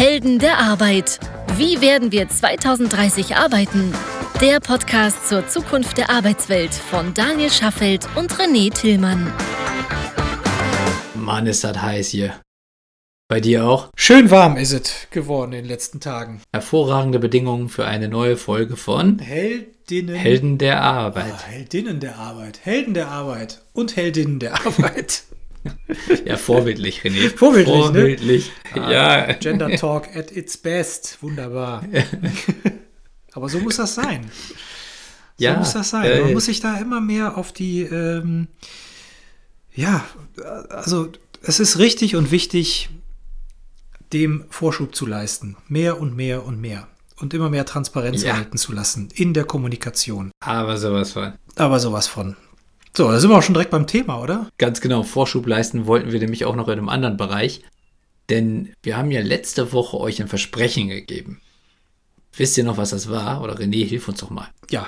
Helden der Arbeit. Wie werden wir 2030 arbeiten? Der Podcast zur Zukunft der Arbeitswelt von Daniel Schaffelt und René Tillmann. Mann, ist das heiß hier. Bei dir auch? Schön warm ist es geworden in den letzten Tagen. Hervorragende Bedingungen für eine neue Folge von Heldinnen. Helden der Arbeit. Ah, Heldinnen der Arbeit. Helden der Arbeit und Heldinnen der Arbeit. Ja, vorbildlich, René. Vorbildlich, ne? Vorbildlich. Ah, Ja. Gender Talk at its best. Wunderbar. Aber so muss das sein. So Ja, muss das sein. äh, Man muss sich da immer mehr auf die, ähm, ja, also es ist richtig und wichtig, dem Vorschub zu leisten. Mehr und mehr und mehr. Und immer mehr Transparenz Ja. walten zu lassen in der Kommunikation. Aber sowas von. Aber sowas von. So, da sind wir auch schon direkt beim Thema, oder? Ganz genau, Vorschub leisten wollten wir nämlich auch noch in einem anderen Bereich. Denn wir haben ja letzte Woche euch ein Versprechen gegeben. Wisst ihr noch, was das war? Oder René, hilf uns doch mal. Ja.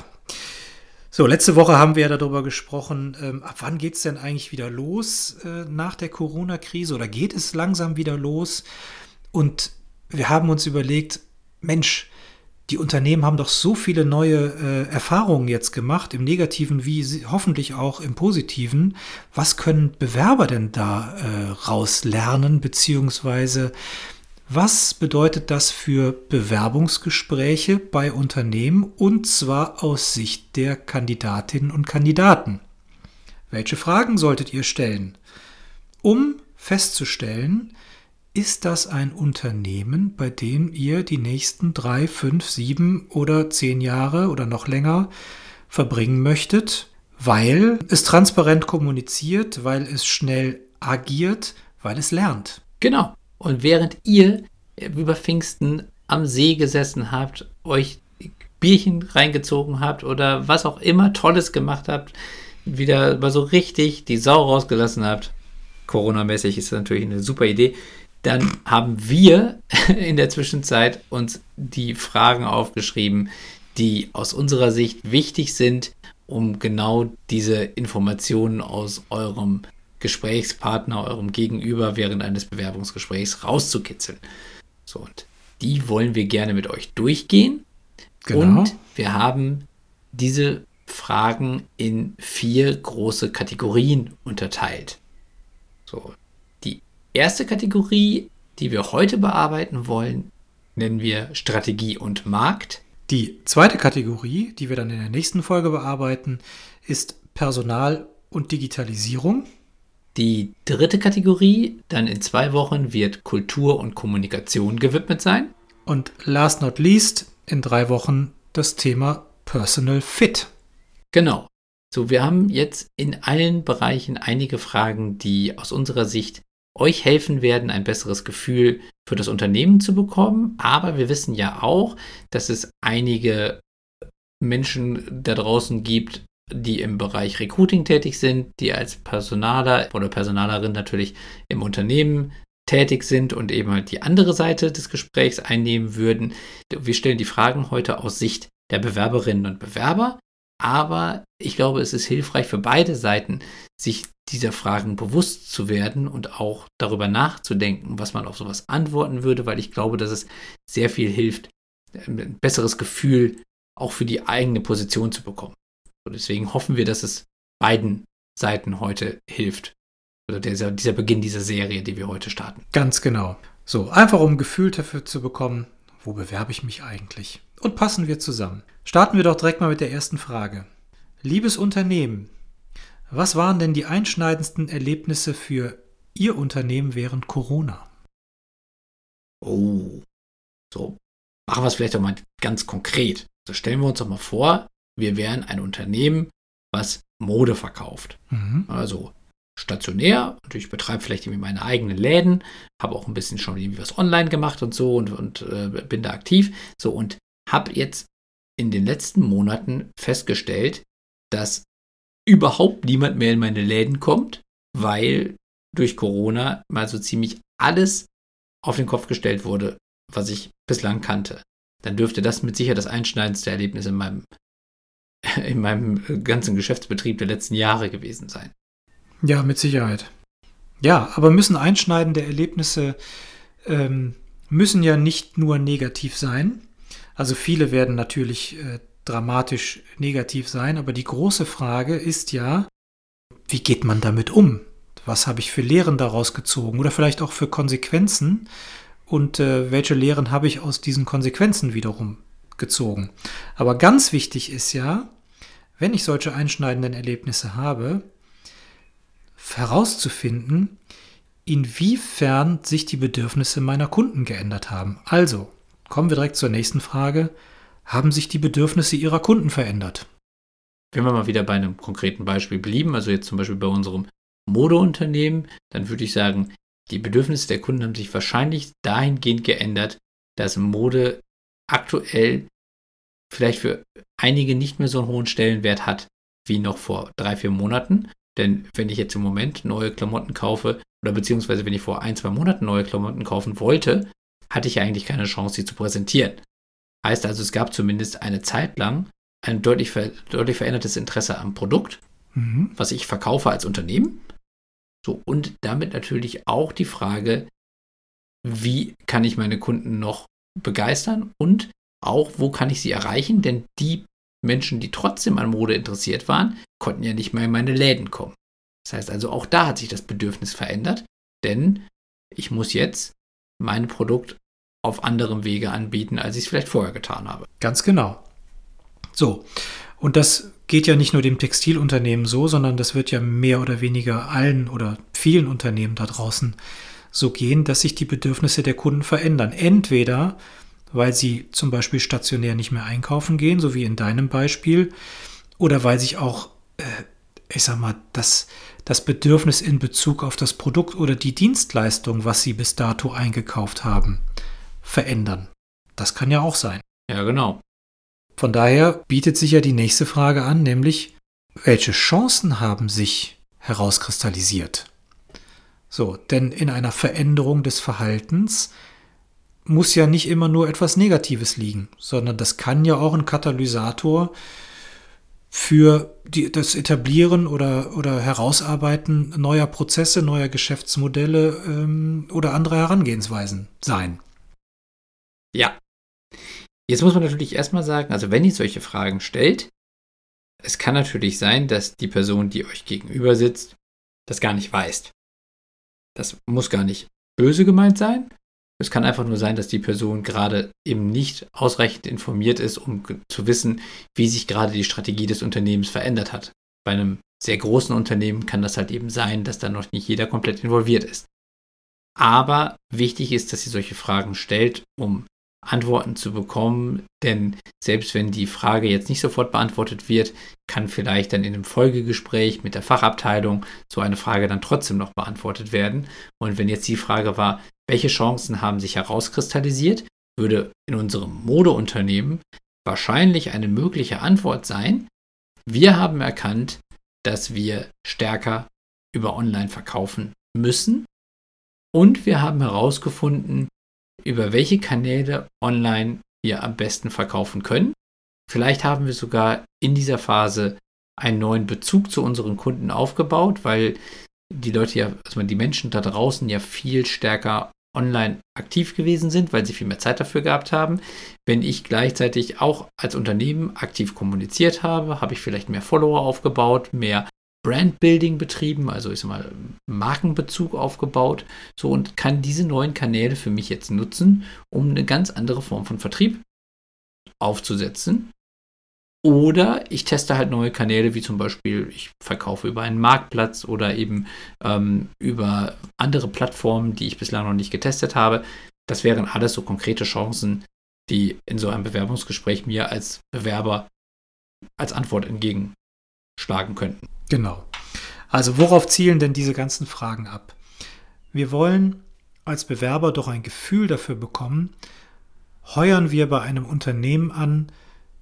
So, letzte Woche haben wir ja darüber gesprochen, ähm, ab wann geht es denn eigentlich wieder los äh, nach der Corona-Krise oder geht es langsam wieder los? Und wir haben uns überlegt, Mensch, die Unternehmen haben doch so viele neue äh, Erfahrungen jetzt gemacht, im negativen wie sie, hoffentlich auch im positiven. Was können Bewerber denn da äh, rauslernen, beziehungsweise was bedeutet das für Bewerbungsgespräche bei Unternehmen und zwar aus Sicht der Kandidatinnen und Kandidaten? Welche Fragen solltet ihr stellen? Um festzustellen, ist das ein Unternehmen, bei dem ihr die nächsten drei, fünf, sieben oder zehn Jahre oder noch länger verbringen möchtet, weil es transparent kommuniziert, weil es schnell agiert, weil es lernt? Genau. Und während ihr über Pfingsten am See gesessen habt, euch Bierchen reingezogen habt oder was auch immer Tolles gemacht habt, wieder mal so richtig die Sau rausgelassen habt, Corona-mäßig ist das natürlich eine super Idee, dann haben wir in der Zwischenzeit uns die Fragen aufgeschrieben, die aus unserer Sicht wichtig sind, um genau diese Informationen aus eurem Gesprächspartner, eurem Gegenüber während eines Bewerbungsgesprächs rauszukitzeln. So, und die wollen wir gerne mit euch durchgehen. Genau. Und wir haben diese Fragen in vier große Kategorien unterteilt. So, erste Kategorie, die wir heute bearbeiten wollen, nennen wir Strategie und Markt. Die zweite Kategorie, die wir dann in der nächsten Folge bearbeiten, ist Personal und Digitalisierung. Die dritte Kategorie, dann in zwei Wochen, wird Kultur und Kommunikation gewidmet sein. Und last not least, in drei Wochen das Thema Personal Fit. Genau. So, wir haben jetzt in allen Bereichen einige Fragen, die aus unserer Sicht euch helfen werden, ein besseres Gefühl für das Unternehmen zu bekommen. Aber wir wissen ja auch, dass es einige Menschen da draußen gibt, die im Bereich Recruiting tätig sind, die als Personaler oder Personalerin natürlich im Unternehmen tätig sind und eben halt die andere Seite des Gesprächs einnehmen würden. Wir stellen die Fragen heute aus Sicht der Bewerberinnen und Bewerber, aber ich glaube, es ist hilfreich für beide Seiten, sich dieser Fragen bewusst zu werden und auch darüber nachzudenken, was man auf sowas antworten würde, weil ich glaube, dass es sehr viel hilft, ein besseres Gefühl auch für die eigene Position zu bekommen. Und deswegen hoffen wir, dass es beiden Seiten heute hilft. Oder dieser, dieser Beginn dieser Serie, die wir heute starten. Ganz genau. So, einfach um ein Gefühl dafür zu bekommen, wo bewerbe ich mich eigentlich? Und passen wir zusammen. Starten wir doch direkt mal mit der ersten Frage. Liebes Unternehmen, was waren denn die einschneidendsten Erlebnisse für Ihr Unternehmen während Corona? Oh. So, machen wir es vielleicht doch mal ganz konkret. So stellen wir uns doch mal vor, wir wären ein Unternehmen, was Mode verkauft. Mhm. Also stationär und ich betreibe vielleicht irgendwie meine eigenen Läden, habe auch ein bisschen schon irgendwie was online gemacht und so und, und äh, bin da aktiv. So und habe jetzt in den letzten Monaten festgestellt, dass überhaupt niemand mehr in meine Läden kommt, weil durch Corona mal so ziemlich alles auf den Kopf gestellt wurde, was ich bislang kannte. Dann dürfte das mit sicher das einschneidendste Erlebnis in meinem, in meinem ganzen Geschäftsbetrieb der letzten Jahre gewesen sein. Ja, mit Sicherheit. Ja, aber müssen einschneidende Erlebnisse ähm, müssen ja nicht nur negativ sein. Also viele werden natürlich äh, dramatisch negativ sein, aber die große Frage ist ja, wie geht man damit um? Was habe ich für Lehren daraus gezogen oder vielleicht auch für Konsequenzen? Und äh, welche Lehren habe ich aus diesen Konsequenzen wiederum gezogen? Aber ganz wichtig ist ja, wenn ich solche einschneidenden Erlebnisse habe, herauszufinden, inwiefern sich die Bedürfnisse meiner Kunden geändert haben. Also, kommen wir direkt zur nächsten Frage. Haben sich die Bedürfnisse Ihrer Kunden verändert? Wenn wir mal wieder bei einem konkreten Beispiel blieben, also jetzt zum Beispiel bei unserem Modeunternehmen, dann würde ich sagen, die Bedürfnisse der Kunden haben sich wahrscheinlich dahingehend geändert, dass Mode aktuell vielleicht für einige nicht mehr so einen hohen Stellenwert hat wie noch vor drei, vier Monaten. Denn wenn ich jetzt im Moment neue Klamotten kaufe, oder beziehungsweise wenn ich vor ein, zwei Monaten neue Klamotten kaufen wollte, hatte ich eigentlich keine Chance, sie zu präsentieren. Heißt also, es gab zumindest eine Zeit lang ein deutlich, ver deutlich verändertes Interesse am Produkt, mhm. was ich verkaufe als Unternehmen. So, und damit natürlich auch die Frage, wie kann ich meine Kunden noch begeistern und auch, wo kann ich sie erreichen? Denn die Menschen, die trotzdem an Mode interessiert waren, konnten ja nicht mehr in meine Läden kommen. Das heißt also, auch da hat sich das Bedürfnis verändert, denn ich muss jetzt mein Produkt auf anderem Wege anbieten, als ich es vielleicht vorher getan habe. Ganz genau. So, und das geht ja nicht nur dem Textilunternehmen so, sondern das wird ja mehr oder weniger allen oder vielen Unternehmen da draußen so gehen, dass sich die Bedürfnisse der Kunden verändern. Entweder weil sie zum Beispiel stationär nicht mehr einkaufen gehen, so wie in deinem Beispiel, oder weil sich auch, äh, ich sag mal, das, das Bedürfnis in Bezug auf das Produkt oder die Dienstleistung, was sie bis dato eingekauft haben, verändern. Das kann ja auch sein. Ja, genau. Von daher bietet sich ja die nächste Frage an, nämlich, welche Chancen haben sich herauskristallisiert? So, denn in einer Veränderung des Verhaltens muss ja nicht immer nur etwas Negatives liegen, sondern das kann ja auch ein Katalysator für die, das Etablieren oder, oder Herausarbeiten neuer Prozesse, neuer Geschäftsmodelle ähm, oder anderer Herangehensweisen sein. Ja. Jetzt muss man natürlich erstmal sagen, also wenn ihr solche Fragen stellt, es kann natürlich sein, dass die Person, die euch gegenüber sitzt, das gar nicht weiß. Das muss gar nicht böse gemeint sein, es kann einfach nur sein, dass die Person gerade eben nicht ausreichend informiert ist, um zu wissen, wie sich gerade die Strategie des Unternehmens verändert hat. Bei einem sehr großen Unternehmen kann das halt eben sein, dass da noch nicht jeder komplett involviert ist. Aber wichtig ist, dass sie solche Fragen stellt, um Antworten zu bekommen, denn selbst wenn die Frage jetzt nicht sofort beantwortet wird, kann vielleicht dann in einem Folgegespräch mit der Fachabteilung so eine Frage dann trotzdem noch beantwortet werden. Und wenn jetzt die Frage war, welche Chancen haben sich herauskristallisiert, würde in unserem Modeunternehmen wahrscheinlich eine mögliche Antwort sein, wir haben erkannt, dass wir stärker über Online verkaufen müssen. Und wir haben herausgefunden, über welche Kanäle online wir am besten verkaufen können. Vielleicht haben wir sogar in dieser Phase einen neuen Bezug zu unseren Kunden aufgebaut, weil die Leute ja, also die Menschen da draußen ja viel stärker online aktiv gewesen sind, weil sie viel mehr Zeit dafür gehabt haben. Wenn ich gleichzeitig auch als Unternehmen aktiv kommuniziert habe, habe ich vielleicht mehr Follower aufgebaut, mehr Brandbuilding betrieben, also ich sag mal Markenbezug aufgebaut, so und kann diese neuen Kanäle für mich jetzt nutzen, um eine ganz andere Form von Vertrieb aufzusetzen. Oder ich teste halt neue Kanäle, wie zum Beispiel ich verkaufe über einen Marktplatz oder eben ähm, über andere Plattformen, die ich bislang noch nicht getestet habe. Das wären alles so konkrete Chancen, die in so einem Bewerbungsgespräch mir als Bewerber als Antwort entgegenschlagen könnten. Genau. Also worauf zielen denn diese ganzen Fragen ab? Wir wollen als Bewerber doch ein Gefühl dafür bekommen, heuern wir bei einem Unternehmen an,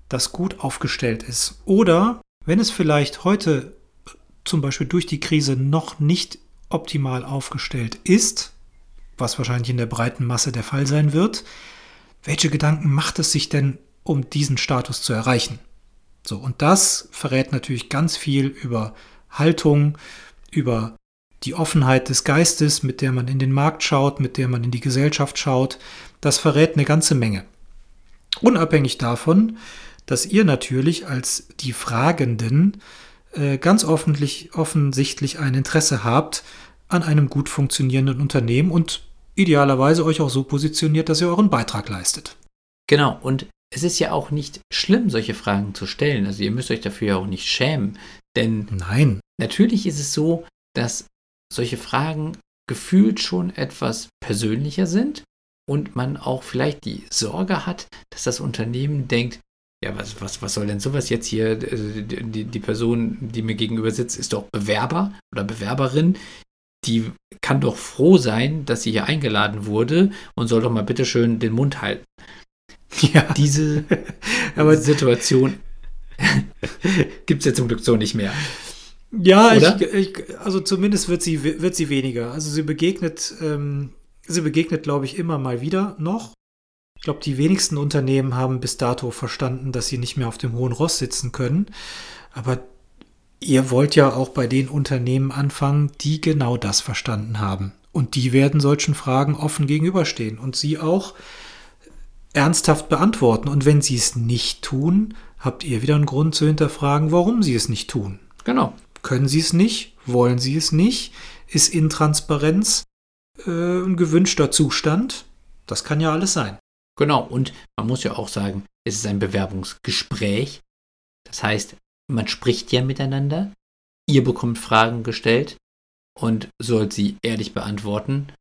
das gut aufgestellt ist. Oder wenn es vielleicht heute zum Beispiel durch die Krise noch nicht optimal aufgestellt ist, was wahrscheinlich in der breiten Masse der Fall sein wird, welche Gedanken macht es sich denn, um diesen Status zu erreichen? So, und das verrät natürlich ganz viel über Haltung, über die Offenheit des Geistes, mit der man in den Markt schaut, mit der man in die Gesellschaft schaut, das verrät eine ganze Menge. Unabhängig davon, dass ihr natürlich als die Fragenden äh, ganz offensichtlich ein Interesse habt an einem gut funktionierenden Unternehmen und idealerweise euch auch so positioniert, dass ihr euren Beitrag leistet. Genau, und es ist ja auch nicht schlimm, solche Fragen zu stellen. Also ihr müsst euch dafür ja auch nicht schämen. Denn Nein. natürlich ist es so, dass solche Fragen gefühlt schon etwas persönlicher sind und man auch vielleicht die Sorge hat, dass das Unternehmen denkt, ja, was, was, was soll denn sowas jetzt hier? Äh, die, die Person, die mir gegenüber sitzt, ist doch Bewerber oder Bewerberin. Die kann doch froh sein, dass sie hier eingeladen wurde und soll doch mal bitteschön den Mund halten. Ja. Diese Aber Situation gibt es ja zum Glück so nicht mehr. Ja, ich, ich, also zumindest wird sie, wird sie weniger. Also sie begegnet, ähm, sie begegnet, glaube ich, immer mal wieder noch. Ich glaube, die wenigsten Unternehmen haben bis dato verstanden, dass sie nicht mehr auf dem hohen Ross sitzen können. Aber ihr wollt ja auch bei den Unternehmen anfangen, die genau das verstanden haben. Und die werden solchen Fragen offen gegenüberstehen und sie auch ernsthaft beantworten. Und wenn sie es nicht tun, habt ihr wieder einen Grund zu hinterfragen, warum sie es nicht tun. Genau. Können sie es nicht? Wollen sie es nicht? Ist Intransparenz äh, ein gewünschter Zustand? Das kann ja alles sein. Genau, und man muss ja auch sagen, es ist ein Bewerbungsgespräch. Das heißt, man spricht ja miteinander. Ihr bekommt Fragen gestellt und sollt sie ehrlich beantworten.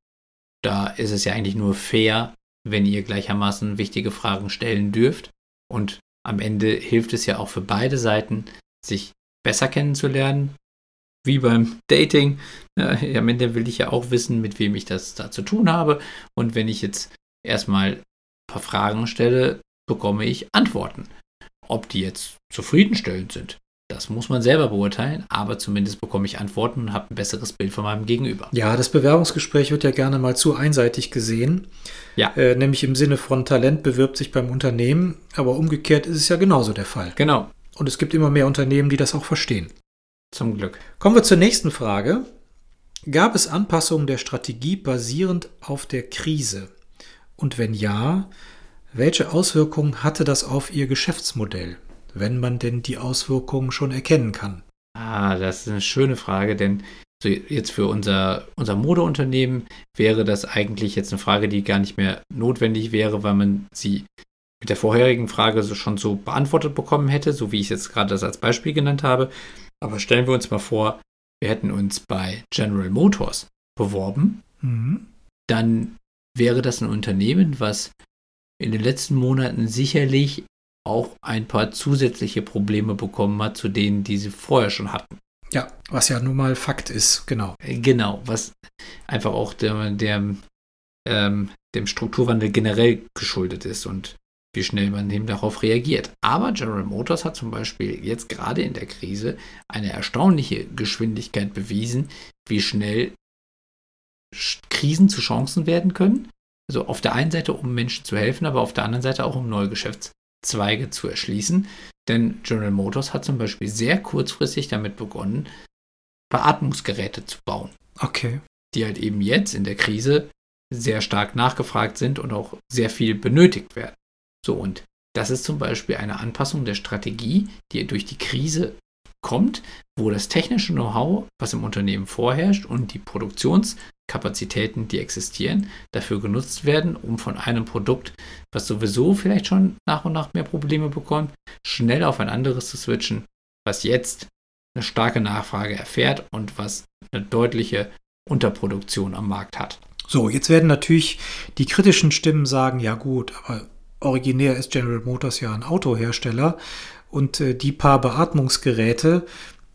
Da ist es ja eigentlich nur fair, wenn ihr gleichermaßen wichtige Fragen stellen dürft. Und am Ende hilft es ja auch für beide Seiten, sich besser kennenzulernen. Wie beim Dating. Am Ende will ich ja auch wissen, mit wem ich das da zu tun habe. Und wenn ich jetzt erstmal ein paar Fragen stelle, bekomme ich Antworten. Ob die jetzt zufriedenstellend sind, das muss man selber beurteilen, aber zumindest bekomme ich Antworten und habe ein besseres Bild von meinem Gegenüber. Ja, das Bewerbungsgespräch wird ja gerne mal zu einseitig gesehen. Ja. Äh, nämlich im Sinne von Talent bewirbt sich beim Unternehmen, aber umgekehrt ist es ja genauso der Fall. Genau. Und es gibt immer mehr Unternehmen, die das auch verstehen. Zum Glück. Kommen wir zur nächsten Frage. Gab es Anpassungen der Strategie basierend auf der Krise? Und wenn ja, welche Auswirkungen hatte das auf Ihr Geschäftsmodell, wenn man denn die Auswirkungen schon erkennen kann? Ah, das ist eine schöne Frage, denn so jetzt für unser, unser Modeunternehmen wäre das eigentlich jetzt eine Frage, die gar nicht mehr notwendig wäre, weil man sie mit der vorherigen Frage so schon so beantwortet bekommen hätte, so wie ich es jetzt gerade das als Beispiel genannt habe. Aber stellen wir uns mal vor, wir hätten uns bei General Motors beworben, Mhm. dann wäre das ein Unternehmen, was in den letzten Monaten sicherlich auch ein paar zusätzliche Probleme bekommen hat, zu denen, die sie vorher schon hatten. Ja, was ja nun mal Fakt ist, genau. Äh, Genau, was einfach auch der, der, ähm, dem Strukturwandel generell geschuldet ist und wie schnell man eben darauf reagiert. Aber General Motors hat zum Beispiel jetzt gerade in der Krise eine erstaunliche Geschwindigkeit bewiesen, wie schnell Sch- Krisen zu Chancen werden können. Also auf der einen Seite, um Menschen zu helfen, aber auf der anderen Seite auch, um neue Geschäftszweige zu erschließen. Denn General Motors hat zum Beispiel sehr kurzfristig damit begonnen, Beatmungsgeräte zu bauen, Okay. die halt eben jetzt in der Krise sehr stark nachgefragt sind und auch sehr viel benötigt werden. So, und das ist zum Beispiel eine Anpassung der Strategie, die durch die Krise kommt, wo das technische Know-how, was im Unternehmen vorherrscht und die Produktionskapazitäten, die existieren, dafür genutzt werden, um von einem Produkt, was sowieso vielleicht schon nach und nach mehr Probleme bekommt, schnell auf ein anderes zu switchen, was jetzt eine starke Nachfrage erfährt und was eine deutliche Unterproduktion am Markt hat. So, jetzt werden natürlich die kritischen Stimmen sagen, ja gut, aber originär ist General Motors ja ein Autohersteller und äh, die paar Beatmungsgeräte,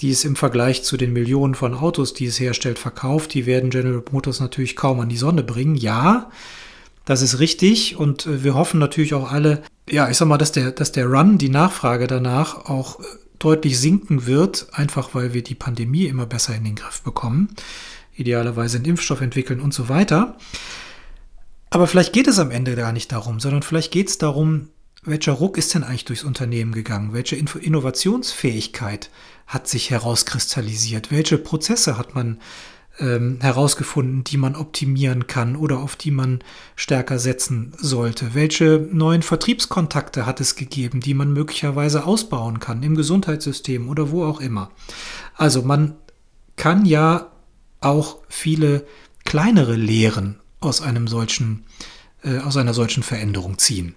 die es im Vergleich zu den Millionen von Autos, die es herstellt, verkauft, die werden General Motors natürlich kaum an die Sonne bringen. Ja, das ist richtig und äh, wir hoffen natürlich auch alle, ja, ich sag mal, dass der, dass der Run, die Nachfrage danach auch äh, deutlich sinken wird, einfach weil wir die Pandemie immer besser in den Griff bekommen, idealerweise einen Impfstoff entwickeln und so weiter. Aber vielleicht geht es am Ende gar nicht darum, sondern vielleicht geht es darum, welcher Ruck ist denn eigentlich durchs Unternehmen gegangen? Welche Innovationsfähigkeit hat sich herauskristallisiert? Welche Prozesse hat man ähm, herausgefunden, die man optimieren kann oder auf die man stärker setzen sollte? Welche neuen Vertriebskontakte hat es gegeben, die man möglicherweise ausbauen kann im Gesundheitssystem oder wo auch immer? Also man kann ja auch viele kleinere Lehren aus einem solchen, äh, aus einer solchen Veränderung ziehen.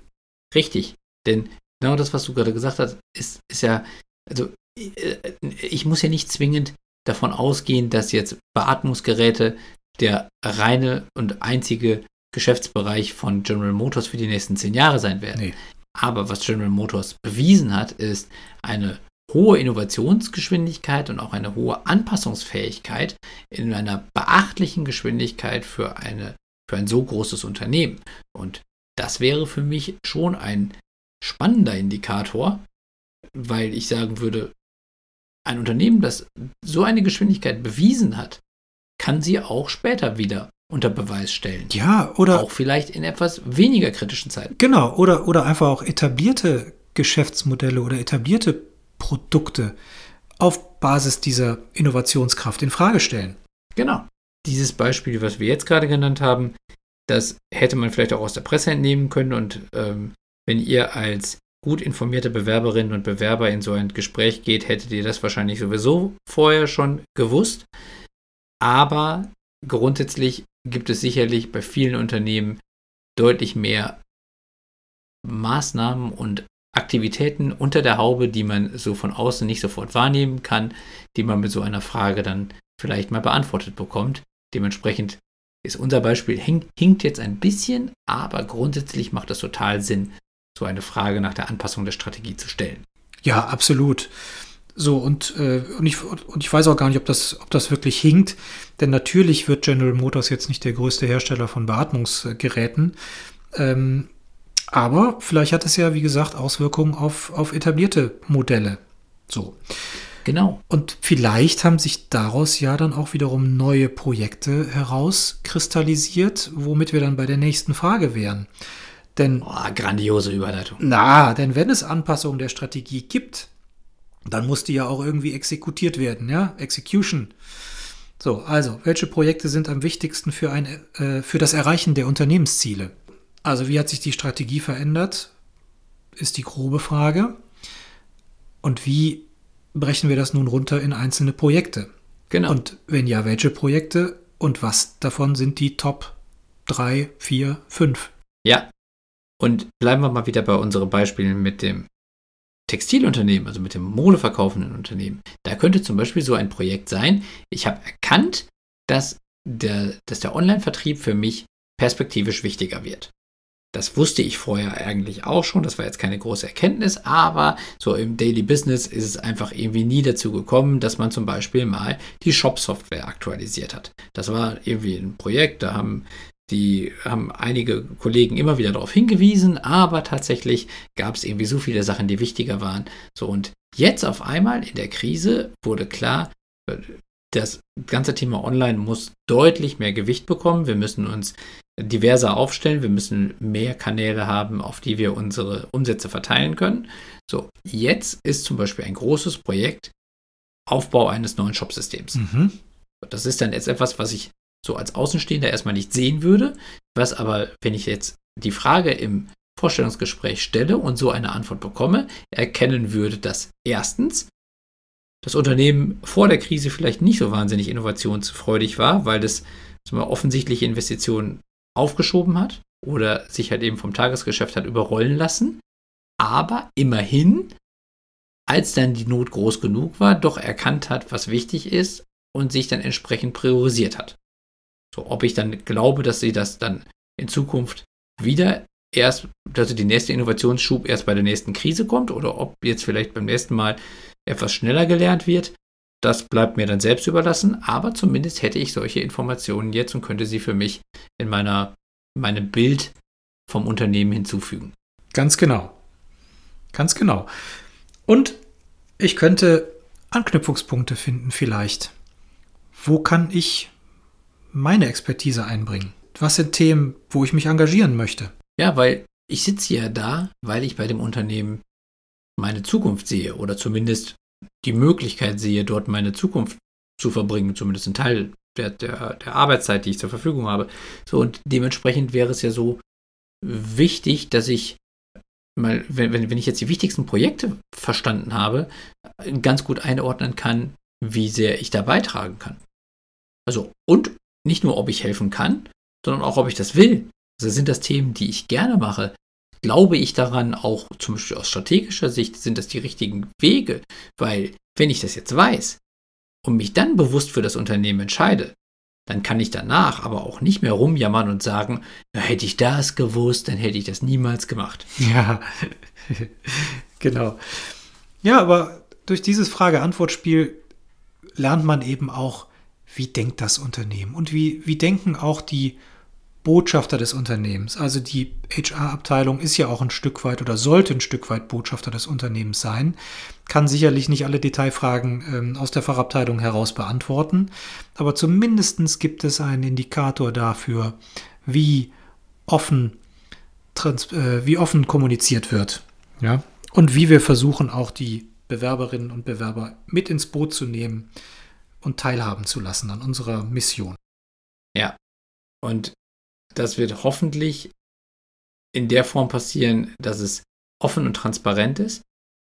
Richtig, denn genau das, was du gerade gesagt hast, ist, ist ja, also äh, ich muss ja nicht zwingend davon ausgehen, dass jetzt Beatmungsgeräte der reine und einzige Geschäftsbereich von General Motors für die nächsten zehn Jahre sein werden. Nee. Aber was General Motors bewiesen hat, ist eine hohe Innovationsgeschwindigkeit und auch eine hohe Anpassungsfähigkeit in einer beachtlichen Geschwindigkeit für, eine, für ein so großes Unternehmen. Und das wäre für mich schon ein spannender Indikator, weil ich sagen würde, ein Unternehmen, das so eine Geschwindigkeit bewiesen hat, kann sie auch später wieder unter Beweis stellen. Ja, oder auch vielleicht in etwas weniger kritischen Zeiten. Genau, oder, oder einfach auch etablierte Geschäftsmodelle oder etablierte Produkte auf Basis dieser Innovationskraft in Frage stellen. Genau. Dieses Beispiel, was wir jetzt gerade genannt haben, das hätte man vielleicht auch aus der Presse entnehmen können und ähm, wenn ihr als gut informierte Bewerberinnen und Bewerber in so ein Gespräch geht, hättet ihr das wahrscheinlich sowieso vorher schon gewusst. Aber grundsätzlich gibt es sicherlich bei vielen Unternehmen deutlich mehr Maßnahmen und Aktivitäten unter der Haube, die man so von außen nicht sofort wahrnehmen kann, die man mit so einer Frage dann vielleicht mal beantwortet bekommt. Dementsprechend ist unser Beispiel hinkt jetzt ein bisschen, aber grundsätzlich macht es total Sinn, so eine Frage nach der Anpassung der Strategie zu stellen. Ja, absolut. So, und, äh, und, ich, und ich weiß auch gar nicht, ob das, ob das wirklich hinkt, denn natürlich wird General Motors jetzt nicht der größte Hersteller von Beatmungsgeräten. Ähm, aber vielleicht hat es ja, wie gesagt, Auswirkungen auf, auf etablierte Modelle. So. Genau. Und vielleicht haben sich daraus ja dann auch wiederum neue Projekte herauskristallisiert, womit wir dann bei der nächsten Frage wären. Denn, oh, grandiose Überleitung. Na, denn wenn es Anpassungen der Strategie gibt, dann muss die ja auch irgendwie exekutiert werden, ja? Execution. So, also, welche Projekte sind am wichtigsten für, ein, äh, für das Erreichen der Unternehmensziele? Also, wie hat sich die Strategie verändert? Ist die grobe Frage. Und wie brechen wir das nun runter in einzelne Projekte? Genau. Und wenn ja, welche Projekte und was davon sind die Top 3, 4, 5? Ja, und bleiben wir mal wieder bei unseren Beispielen mit dem Textilunternehmen, also mit dem modeverkaufenden Unternehmen. Da könnte zum Beispiel so ein Projekt sein, ich habe erkannt, dass der, dass der Online-Vertrieb für mich perspektivisch wichtiger wird. Das wusste ich vorher eigentlich auch schon, das war jetzt keine große Erkenntnis, aber so im Daily Business ist es einfach irgendwie nie dazu gekommen, dass man zum Beispiel mal die Shop-Software aktualisiert hat. Das war irgendwie ein Projekt, da haben die haben einige Kollegen immer wieder darauf hingewiesen, aber tatsächlich gab es irgendwie so viele Sachen, die wichtiger waren. So und jetzt auf einmal in der Krise wurde klar, das ganze Thema Online muss deutlich mehr Gewicht bekommen. Wir müssen uns diverser aufstellen. Wir müssen mehr Kanäle haben, auf die wir unsere Umsätze verteilen können. So, jetzt ist zum Beispiel ein großes Projekt Aufbau eines neuen Shopsystems. Mhm. Das ist dann jetzt etwas, was ich so als Außenstehender erstmal nicht sehen würde, was aber, wenn ich jetzt die Frage im Vorstellungsgespräch stelle und so eine Antwort bekomme, erkennen würde, dass erstens das Unternehmen vor der Krise vielleicht nicht so wahnsinnig innovationsfreudig war, weil das offensichtliche Investitionen aufgeschoben hat oder sich halt eben vom Tagesgeschäft hat überrollen lassen. Aber immerhin, als dann die Not groß genug war, doch erkannt hat, was wichtig ist und sich dann entsprechend priorisiert hat. So, ob ich dann glaube, dass sie das dann in Zukunft wieder erst, dass die nächste Innovationsschub erst bei der nächsten Krise kommt oder ob jetzt vielleicht beim nächsten Mal etwas schneller gelernt wird, das bleibt mir dann selbst überlassen. Aber zumindest hätte ich solche Informationen jetzt und könnte sie für mich in meiner, meinem Bild vom Unternehmen hinzufügen. Ganz genau. Ganz genau. Und ich könnte Anknüpfungspunkte finden vielleicht. Wo kann ich meine Expertise einbringen? Was sind Themen, wo ich mich engagieren möchte? Ja, weil ich sitze ja da, weil ich bei dem Unternehmen meine Zukunft sehe oder zumindest die Möglichkeit sehe, dort meine Zukunft zu verbringen, zumindest einen Teil der, der, der Arbeitszeit, die ich zur Verfügung habe. So, und dementsprechend wäre es ja so wichtig, dass ich mal, wenn, wenn ich jetzt die wichtigsten Projekte verstanden habe, ganz gut einordnen kann, wie sehr ich da beitragen kann. Also, und nicht nur, ob ich helfen kann, sondern auch, ob ich das will. Also sind das Themen, die ich gerne mache. Glaube ich daran, auch zum Beispiel aus strategischer Sicht, sind das die richtigen Wege? Weil, wenn ich das jetzt weiß und mich dann bewusst für das Unternehmen entscheide, dann kann ich danach aber auch nicht mehr rumjammern und sagen, na, hätte ich das gewusst, dann hätte ich das niemals gemacht. Ja, genau. Ja, aber durch dieses Frage-Antwort-Spiel lernt man eben auch, wie denkt das Unternehmen und wie, wie denken auch die Botschafter des Unternehmens. Also die HR-Abteilung ist ja auch ein Stück weit oder sollte ein Stück weit Botschafter des Unternehmens sein, kann sicherlich nicht alle Detailfragen ähm, aus der Fachabteilung heraus beantworten, aber zumindest gibt es einen Indikator dafür, wie offen, trans, äh, wie offen kommuniziert wird. Ja? Und wie wir versuchen, auch die Bewerberinnen und Bewerber mit ins Boot zu nehmen und teilhaben zu lassen an unserer Mission. Ja, und das wird hoffentlich in der Form passieren, dass es offen und transparent ist.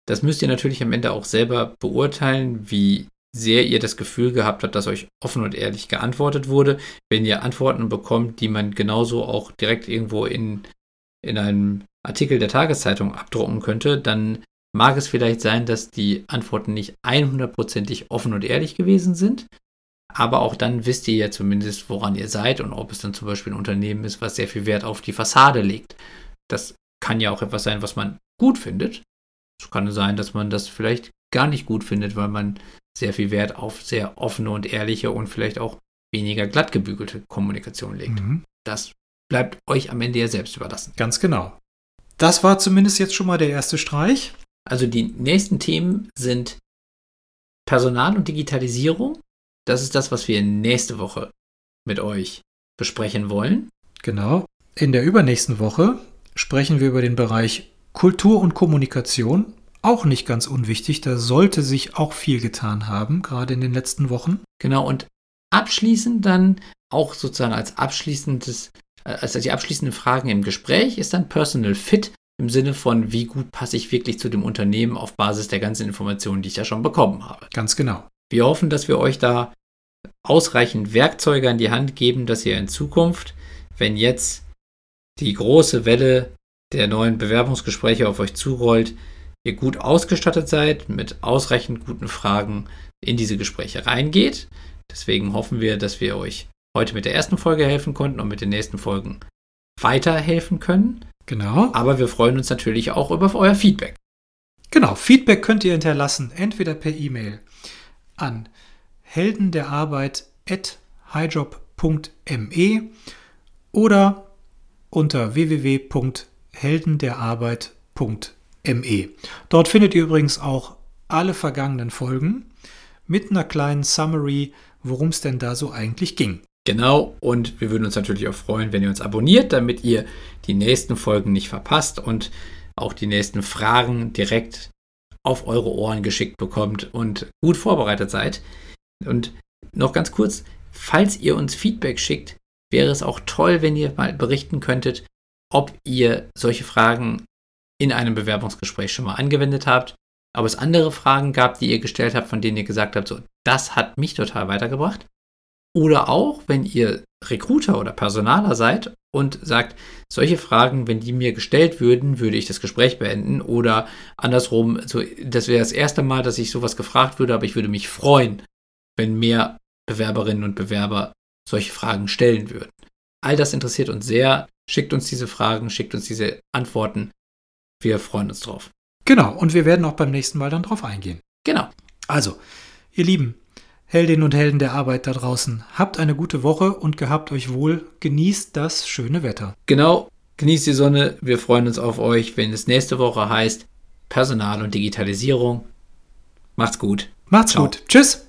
Das müsst ihr natürlich am Ende auch selber beurteilen, wie sehr ihr das Gefühl gehabt habt, dass euch offen und ehrlich geantwortet wurde. Wenn ihr Antworten bekommt, die man genauso auch direkt irgendwo in, in einem Artikel der Tageszeitung abdrucken könnte, dann mag es vielleicht sein, dass die Antworten nicht 100%ig offen und ehrlich gewesen sind. Aber auch dann wisst ihr ja zumindest, woran ihr seid und ob es dann zum Beispiel ein Unternehmen ist, was sehr viel Wert auf die Fassade legt. Das kann ja auch etwas sein, was man gut findet. Es kann sein, dass man das vielleicht gar nicht gut findet, weil man sehr viel Wert auf sehr offene und ehrliche und vielleicht auch weniger glatt gebügelte Kommunikation legt. Mhm. Das bleibt euch am Ende ja selbst überlassen. Ganz genau. Das war zumindest jetzt schon mal der erste Streich. Also die nächsten Themen sind Personal und Digitalisierung. Das ist das, was wir nächste Woche mit euch besprechen wollen. Genau. In der übernächsten Woche sprechen wir über den Bereich Kultur und Kommunikation. Auch nicht ganz unwichtig, da sollte sich auch viel getan haben, gerade in den letzten Wochen. Genau, und abschließend dann auch sozusagen als abschließendes, äh, als die abschließenden Fragen im Gespräch ist dann Personal Fit im Sinne von, wie gut passe ich wirklich zu dem Unternehmen auf Basis der ganzen Informationen, die ich ja schon bekommen habe. Ganz genau. Wir hoffen, dass wir euch da ausreichend Werkzeuge an die Hand geben, dass ihr in Zukunft, wenn jetzt die große Welle der neuen Bewerbungsgespräche auf euch zurollt, ihr gut ausgestattet seid, mit ausreichend guten Fragen in diese Gespräche reingeht. Deswegen hoffen wir, dass wir euch heute mit der ersten Folge helfen konnten und mit den nächsten Folgen weiterhelfen können. Genau. Aber wir freuen uns natürlich auch über euer Feedback. Genau, Feedback könnt ihr hinterlassen, entweder per E-Mail an helden der Arbeit at highjob.me oder unter www.heldenderarbeit.me. Dort findet ihr übrigens auch alle vergangenen Folgen mit einer kleinen Summary, worum es denn da so eigentlich ging. Genau, und wir würden uns natürlich auch freuen, wenn ihr uns abonniert, damit ihr die nächsten Folgen nicht verpasst und auch die nächsten Fragen direkt auf eure Ohren geschickt bekommt und gut vorbereitet seid. Und noch ganz kurz, falls ihr uns Feedback schickt, wäre es auch toll, wenn ihr mal berichten könntet, ob ihr solche Fragen in einem Bewerbungsgespräch schon mal angewendet habt, ob es andere Fragen gab, die ihr gestellt habt, von denen ihr gesagt habt, so, das hat mich total weitergebracht. Oder auch, wenn ihr Recruiter oder Personaler seid und sagt, solche Fragen, wenn die mir gestellt würden, würde ich das Gespräch beenden. Oder andersrum, so, das wäre das erste Mal, dass ich sowas gefragt würde, aber ich würde mich freuen, wenn mehr Bewerberinnen und Bewerber solche Fragen stellen würden. All das interessiert uns sehr. Schickt uns diese Fragen, schickt uns diese Antworten. Wir freuen uns drauf. Genau, und wir werden auch beim nächsten Mal dann drauf eingehen. Genau. Also, ihr Lieben, Heldinnen und Helden der Arbeit da draußen, habt eine gute Woche und gehabt euch wohl. Genießt das schöne Wetter. Genau, genießt die Sonne. Wir freuen uns auf euch, wenn es nächste Woche heißt Personal und Digitalisierung. Macht's gut. Macht's Ciao. gut. Tschüss.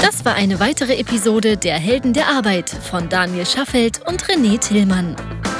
Das war eine weitere Episode der Helden der Arbeit von Daniel Schaffelt und René Tillmann.